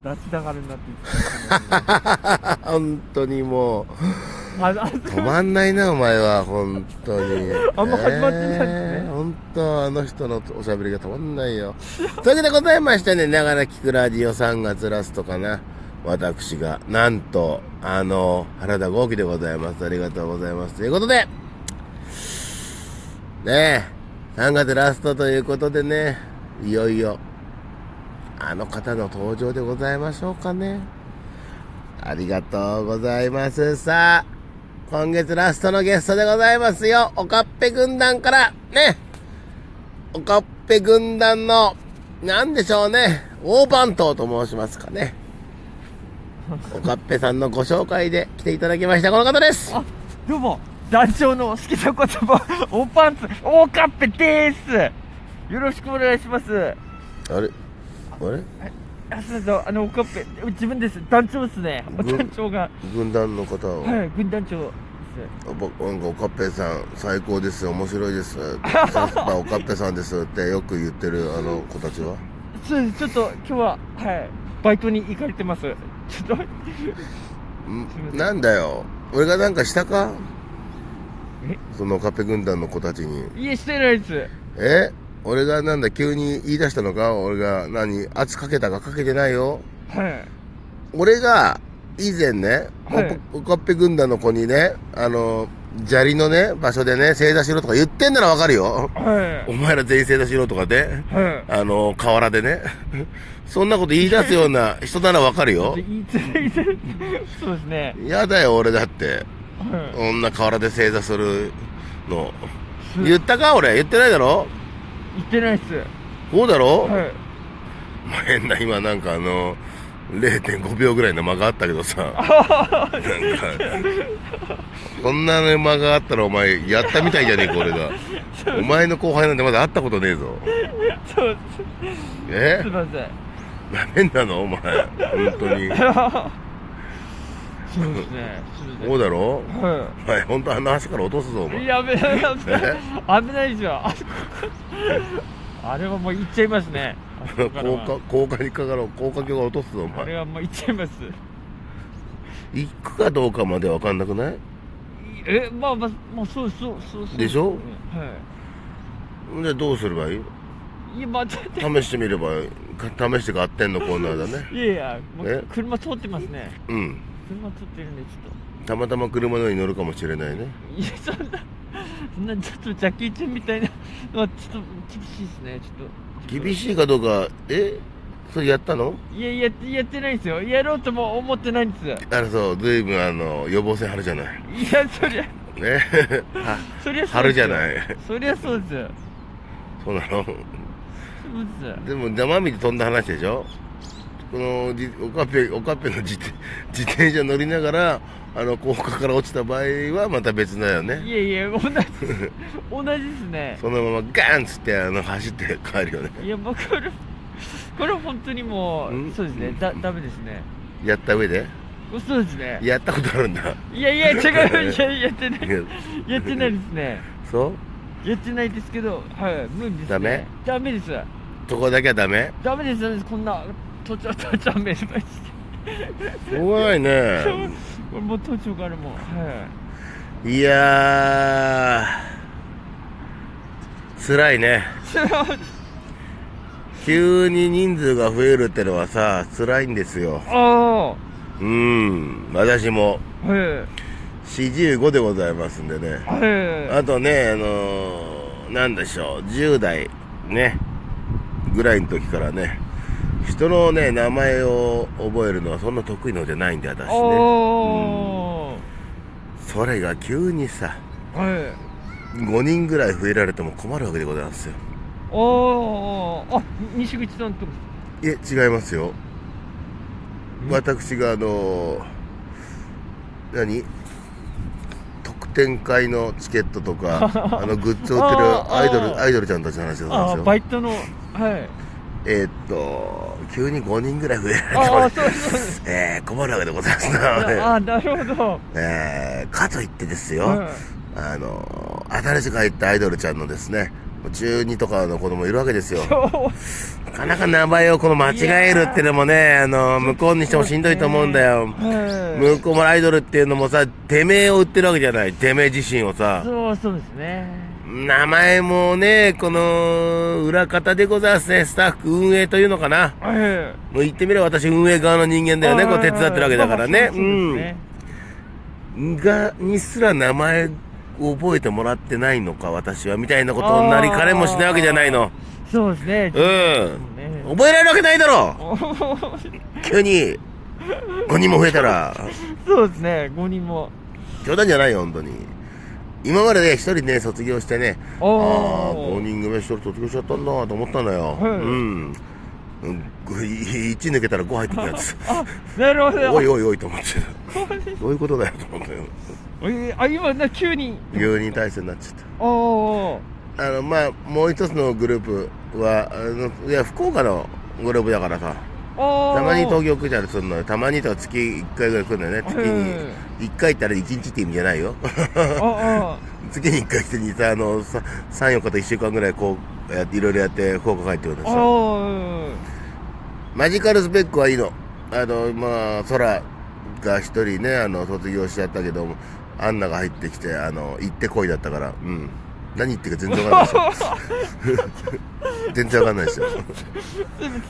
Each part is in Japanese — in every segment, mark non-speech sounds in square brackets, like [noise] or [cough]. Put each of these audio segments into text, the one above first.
拉致だからになっていって [laughs] 本当にもう、止まんないな、お前は、本当に。あんま始まってないですねえー本当、あの人のおしゃべりが止まんないよ。というわけでございましてね、ながら聞くラジオ3月ラストかな。私が、なんと、あの、原田豪輝でございます。ありがとうございます。ということで、ねえ、3月ラストということでね、いよいよ、あの方の登場でございましょうかね。ありがとうございます。さあ、今月ラストのゲストでございますよ。おかっぺ軍団から、ね。おかっぺ軍団の、なんでしょうね。大番頭と申しますかね。おかっぺさんのご紹介で来ていただきました。この方です。あどうも団長の好きな言葉 [laughs] おパンツ大カッペですよろしくお願いしますあれ？あれ？あそうそうあのおカッペ自分です。団長ですね。ぐ団長が。軍団の方を。はい軍団長です。ぼなんかおかっぺさん最高です面白いです。おかっぺさんですってよく言ってるあの子たちは？そうです。ちょっと今日ははいバイトに行かれてます。ちょっと。ん？なんだよ。俺がなんかしたか？え？そのおかっぺ軍団の子たちに。いえしてないです。え？俺がなんだ急に言い出したのか俺が何圧かけたかかけてないよ。はい。俺が以前ね、はい。おおかっぺ軍団の子にねあの砂利のね場所でね正座しろとか言ってんならわかるよ。はお前ら全員正座しろとかでいはい。あの河原でね。そんなこと言い出すような人ならわかるよ。そうですね。やだよ俺だって。はい。こんな河原で正座するの。言ったか俺？言ってないだろ？言ってないっす。そうだろ、はい。まあ変な今なんかあの0.5秒ぐらいの間があったけどさ。なんかこんな間があったらお前やったみたいじゃねえか俺が。[laughs] お前の後輩なんてまだ会ったことねえぞ。そう。え？すいません。なめんなのお前。本当に [laughs] すね。そうですね。そうだろ？はお前本当あの橋から落とすぞおい前やべえやべええ？危ないですよ。ああれはもう行っちゃいますね。あそこから高は架高架にかかる高架橋が落とすぞお前。あれはもう行っちゃいます。行くかどうかまでわかんなくない？えまあまあまあそうそうそうそう。でしょ？はじゃあどうすればいい？いいやまあだって。試してみればか試して買ってんのコーナーだね。いやいやもえ？う車通ってますね。うん車通ってるんでちょったまたま車の上に乗るかもしれないね。といやそんな [laughs] そんなちょっとジャッキー・チェンみたいなのはちょっと厳しいですねちょっと厳しいかどうかえ？それやったの？いやいややってないんですよ。やろうとも思ってないんですあのそうずいぶんあの予防線張るじゃない。いやそりゃね。は [laughs] そりゃそうですよ。春じゃない。そりゃそうですよ。そうなの？そうですでも生身で飛んだ話でしょ？このじおかっぺおかっぺの自転 [laughs] 自転車乗りながらあの高架から落ちた場合はまた別だよね。いやいや同じ同じですね。そのままガーンっつってあの走って帰るよね。いやもうこれこれ本当にもんうそうですね。だダメですね。やった上で？そうですね。やったことあるんだ。いやいや違ういややってない。いや。やってないですね。そう？やってないですけどはい無理ですね。ダメ？ダメです。そこだけはダメ？ダメです。こんな途中途中ダメですしょうがないね。これもう途中からもうはい。いやー。辛いね。急に人数が増えるってのはさ辛いんですよ。あうん。私も。あはい45でございますんでね。はいあとねあのーなんでしょう。10代ね。ぐらいの時からね人のね名前を覚えるのはそんな得意のじゃないんで私ね。おー。それが急にさはい。5人ぐらい増えられても困るわけでございますよ。おー。あ西口さんといえ違いますよ。私があの何？特典会のチケットとか [laughs] あのグッズを売ってるアイドルアイドルちゃんたちの話なんあですよ。バイトのはいえーっと急に5人ぐらい増えられてあもあそうそう。えー、困るわけでございますあな、あなるほど。えー、かといってですよ、はいあの新しく入ったアイドルちゃんのですね中2とかの子供いるわけですよ。そう。かなか名前をこの間違えるっていうのもね、あの、向こうにしてもしんどいと思うんだよ。はい向こうもアイドルっていうのもさ、てめえを売ってるわけじゃない。てめえ自身をさ。そうそうですね。名前もね、この、裏方でございますね。スタッフ運営というのかな。はもう言ってみれば私運営側の人間だよね。こう手伝ってるわけだからね。そうん。が、にすら名前を覚えてもらってないのか、私は。みたいなことになりかねもしないわけじゃないの。そうですね。うん。覚えられるわけないだろ [laughs] 急に、5人も増えたら、そうですね、5人も。冗談じゃないよ、本当に。今までね、一人ね、卒業してね、ああおー5人組一人卒業しちゃったんだと思ったのよ。はいうん。うん1抜けたら5入ってきたやつ。[laughs] あ、なるほど。おいおいおいと思って。[laughs] どういうことだよと思ったよ。えあ、今、な、急に。病人体制になっちゃっ。た。あの、まあ、もう一つのグループは、あのいや、福岡のグループだからさ。たまに東京来たりするのよ。たまにとか月1回ぐらい来るんだよね。月に。1回行ったら1日って意味じゃないよ。あ、[laughs] 月に1回来てにさ、あの、さ3、4日と1週間ぐらいこう、やって、いろいろやって、福岡帰ってくるんであ、さ。おー。マジカルスペックはいいの。あの、まあ、空が一人ね、あの、卒業しちゃったけども、アンナが入ってきて、あの、行ってこいだったから、うん。何言ってるか全然わかんないですよ。[laughs] 全然わかんないですよ。す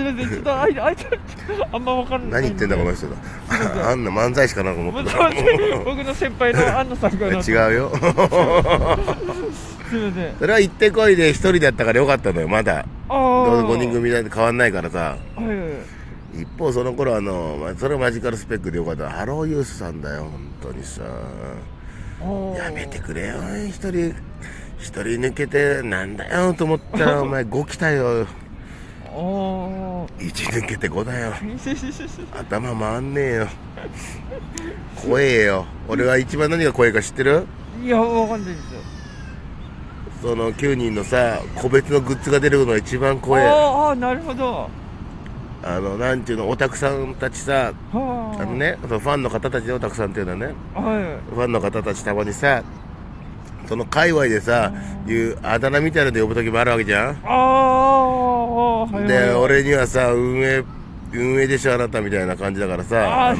みません、ちょっと、あい、あいつ、あんまわかんない。何言ってんだ、この人だ。あんな漫才師かなと思ってた。僕の先輩の安野さんが。違うよ。すみません。それは行ってこいで一人だったからよかったのよ、まだ。ああ。5人組なんて変わんないからさ。はい。一方その頃あの、まあそれはマジカルスペックでよかった。ハローユースさんだよ、本当にさ。やめてくれよ、一人、一人抜けて、なんだよと思ったら、[laughs] お前5来たよ。おー。1抜けて5だよ。[laughs] 頭回んねえよ。怖えよ。俺は一番何が怖いか知ってる？いや、わかんないですよ。その9人のさ、個別のグッズが出るのが一番怖え。ああ、なるほど。あの、なんていうの、オタクさんたちさ、はあ。あの。ね、ファンの方たちでオタクさんっていうのはね、はファンの方たちたまにさ、その界隈でさ、いうあだ名みたいなので呼ぶ時もあるわけじゃんい。ああ、はい。で、俺にはさ、運営、運営でしょあなたみたいな感じだからあさ。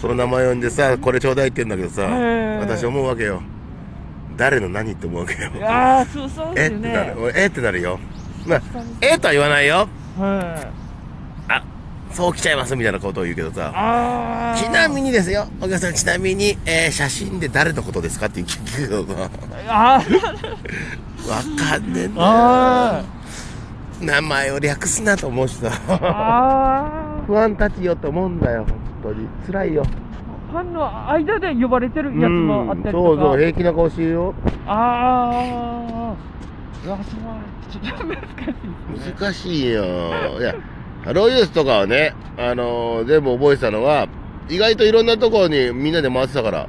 その名前呼んでさ、これちょうだいって言うんだけどさ私思うわけよ。誰の何って思うわけよ。ああ、そうそうねってなる。。俺えってなるよ。まあ、えとは言わないよ。はい。あ、そう来ちゃいますみたいなことを言うけどさ。ああ。ちなみにですよ、お客さん、ちなみに、えー写真で誰のことですかって聞くけどさ、わあかんねえんだよ。あ。名前を略すなと思うしさ。ああ。不安たちよと思うんだよ、本当に。辛いよ。ファンの間で呼ばれてるやつもあったりとか。そうそう、平気な顔してるよ。ああ。難しいよ。いや、ハローユースとかはね、あのー全部覚えてたのは、意外といろんなところにみんなで回ってたから。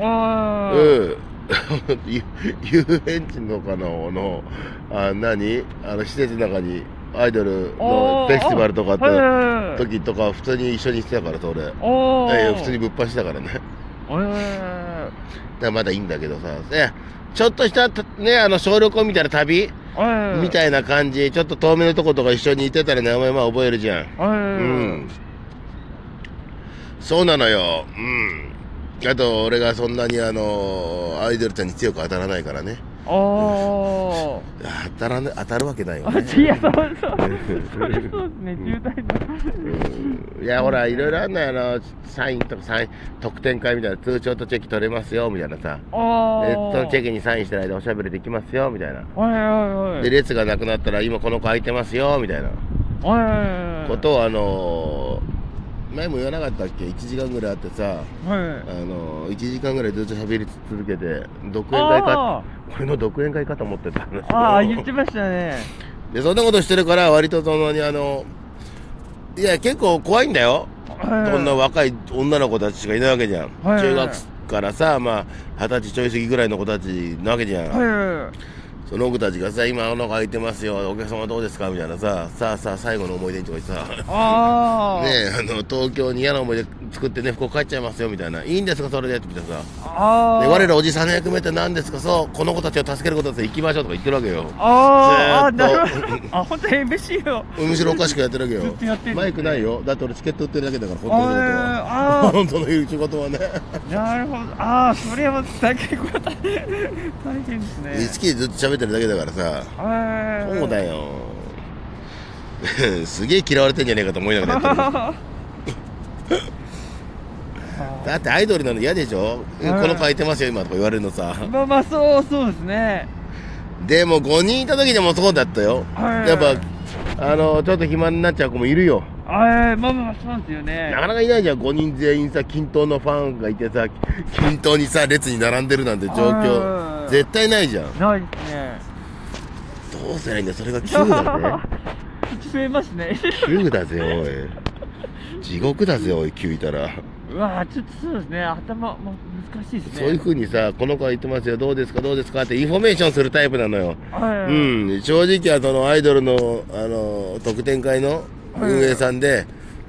ああ。うん。[laughs] ゆ遊園地のかの、の、あ、何？あの、施設の中にアイドルのフェスティバルとかって時とか普通に一緒にしてたからさ、俺。おーえー普通に物販してたからね。[laughs] だかえらまだいいんだけどさ。いやちょっとした、ね、あの、小旅行みたいな旅？ーみたいな感じ、ちょっと遠めのとことか一緒にいてたら名前まあ覚えるじゃん。ううん。そうなのよ。うん。あと、俺がそんなにあの、アイドルちゃんに強く当たらないからね。おー当たらね、当たるわけないよあ、ね。いや、そうそう。それそうですね、渋滞の。いや、ほら、いろいろあんのよ、あの、サインとかサイン、特典会みたいな、通帳とチェキ取れますよ、みたいなさ。あで、そのチェキ。キにサインしてないでおしゃべりできますよ、みたいな。はいはいはい。で、列がなくなったら、今この子空いてますよ、みたいなはいはいはい。ことを、あの前も言わなかったっけ ?1 時間ぐらいあってさ、はい。あの1時間ぐらいずっと喋り続けて、独演会か、俺の独演会かと思ってた話をああ、言ってましたね。で、そんなことしてるから、割とそのに、あの、いや、結構怖いんだよ。はいそんな若い女の子たちがいないわけじゃん。はい中学からさ、まあ、二十歳ちょい過ぎぐらいの子たちなわけじゃん。はいはその子たちがさ、今あの子空いてますよ、お客様どうですか？みたいなさ、さあさあ最後の思い出にとかさ、い。ああ。ねえ、あの、東京に嫌な思い出作ってね服帰っちゃいますよ。みたいな。いいんですか？それで。って言ってさ。ああ。で我らおじさんの役目って何ですか？そうこの子たちを助けることです行きましょうとか言ってるわけよ。あー。あなるほど。あ、本当に嬉しいよ。むしろおかしくやってるわけよ。とやってるマイクないよ。だって俺チケット売ってるだけだから本当の仕事は。[laughs] 本当の仕事はね。ーなるほど。ああ、それは大変これ大変大変ですね。好きでずっと喋ってるだけだからさ。そうだよ。[laughs] すげえ嫌われてんじゃねえかと思いながらやってる。[laughs] だってアイドルなの嫌でしょ、はい。この子空いてますよ今とか言われるのさ。まあまあ、そうそうですね。でも5人いた時でもそうだったよ、はい。やっぱあのちょっと暇になっちゃう子もいるよあーまあまあ、そうなんですよねな。かなかいないじゃん5人全員さ均等のファンがいてさ均等にさ列に並んでるなんて状はい況絶対ないじゃんないですね。どうすりゃいいんだよそれが9だぜ [laughs] 増えますね。9だぜおい地獄だぜおい9いたらうわちょっとそうですね。頭も難しいですね。そういう風にさこの子が言ってますよどうですかどうですかってインフォメーションするタイプなのよはい。うん、正直はそのアイドルのあの特典会の運営さんで、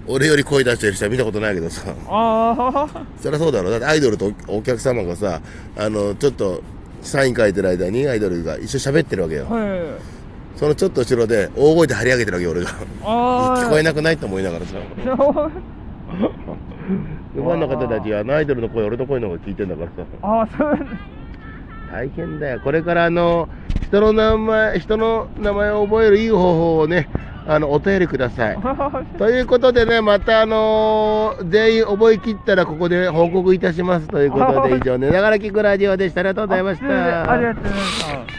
俺より声出してる人は見たことないけどさ、ああ。そりゃそうだろう、だってアイドルとお客様がさ、あのちょっとサイン書いてる間にアイドルが一緒に喋ってるわけよ、はい。そのちょっと後ろで大声で張り上げてるわけよ、俺が、ああ。聞こえなくないと思いながらさ。[laughs] ファンの方たちはアイドルの声、俺の声の方が聞いてんだからさ、ああ、そう。大変だよ、これからあの人の名前人の名前を覚えるいい方法をね、あのお便りください。[laughs] ということでね、またあのー全員覚え切ったらここで報告いたしますということで [laughs] 以上、寝ながら聞くラジオでした。ありがとうございました。ありがとうございました。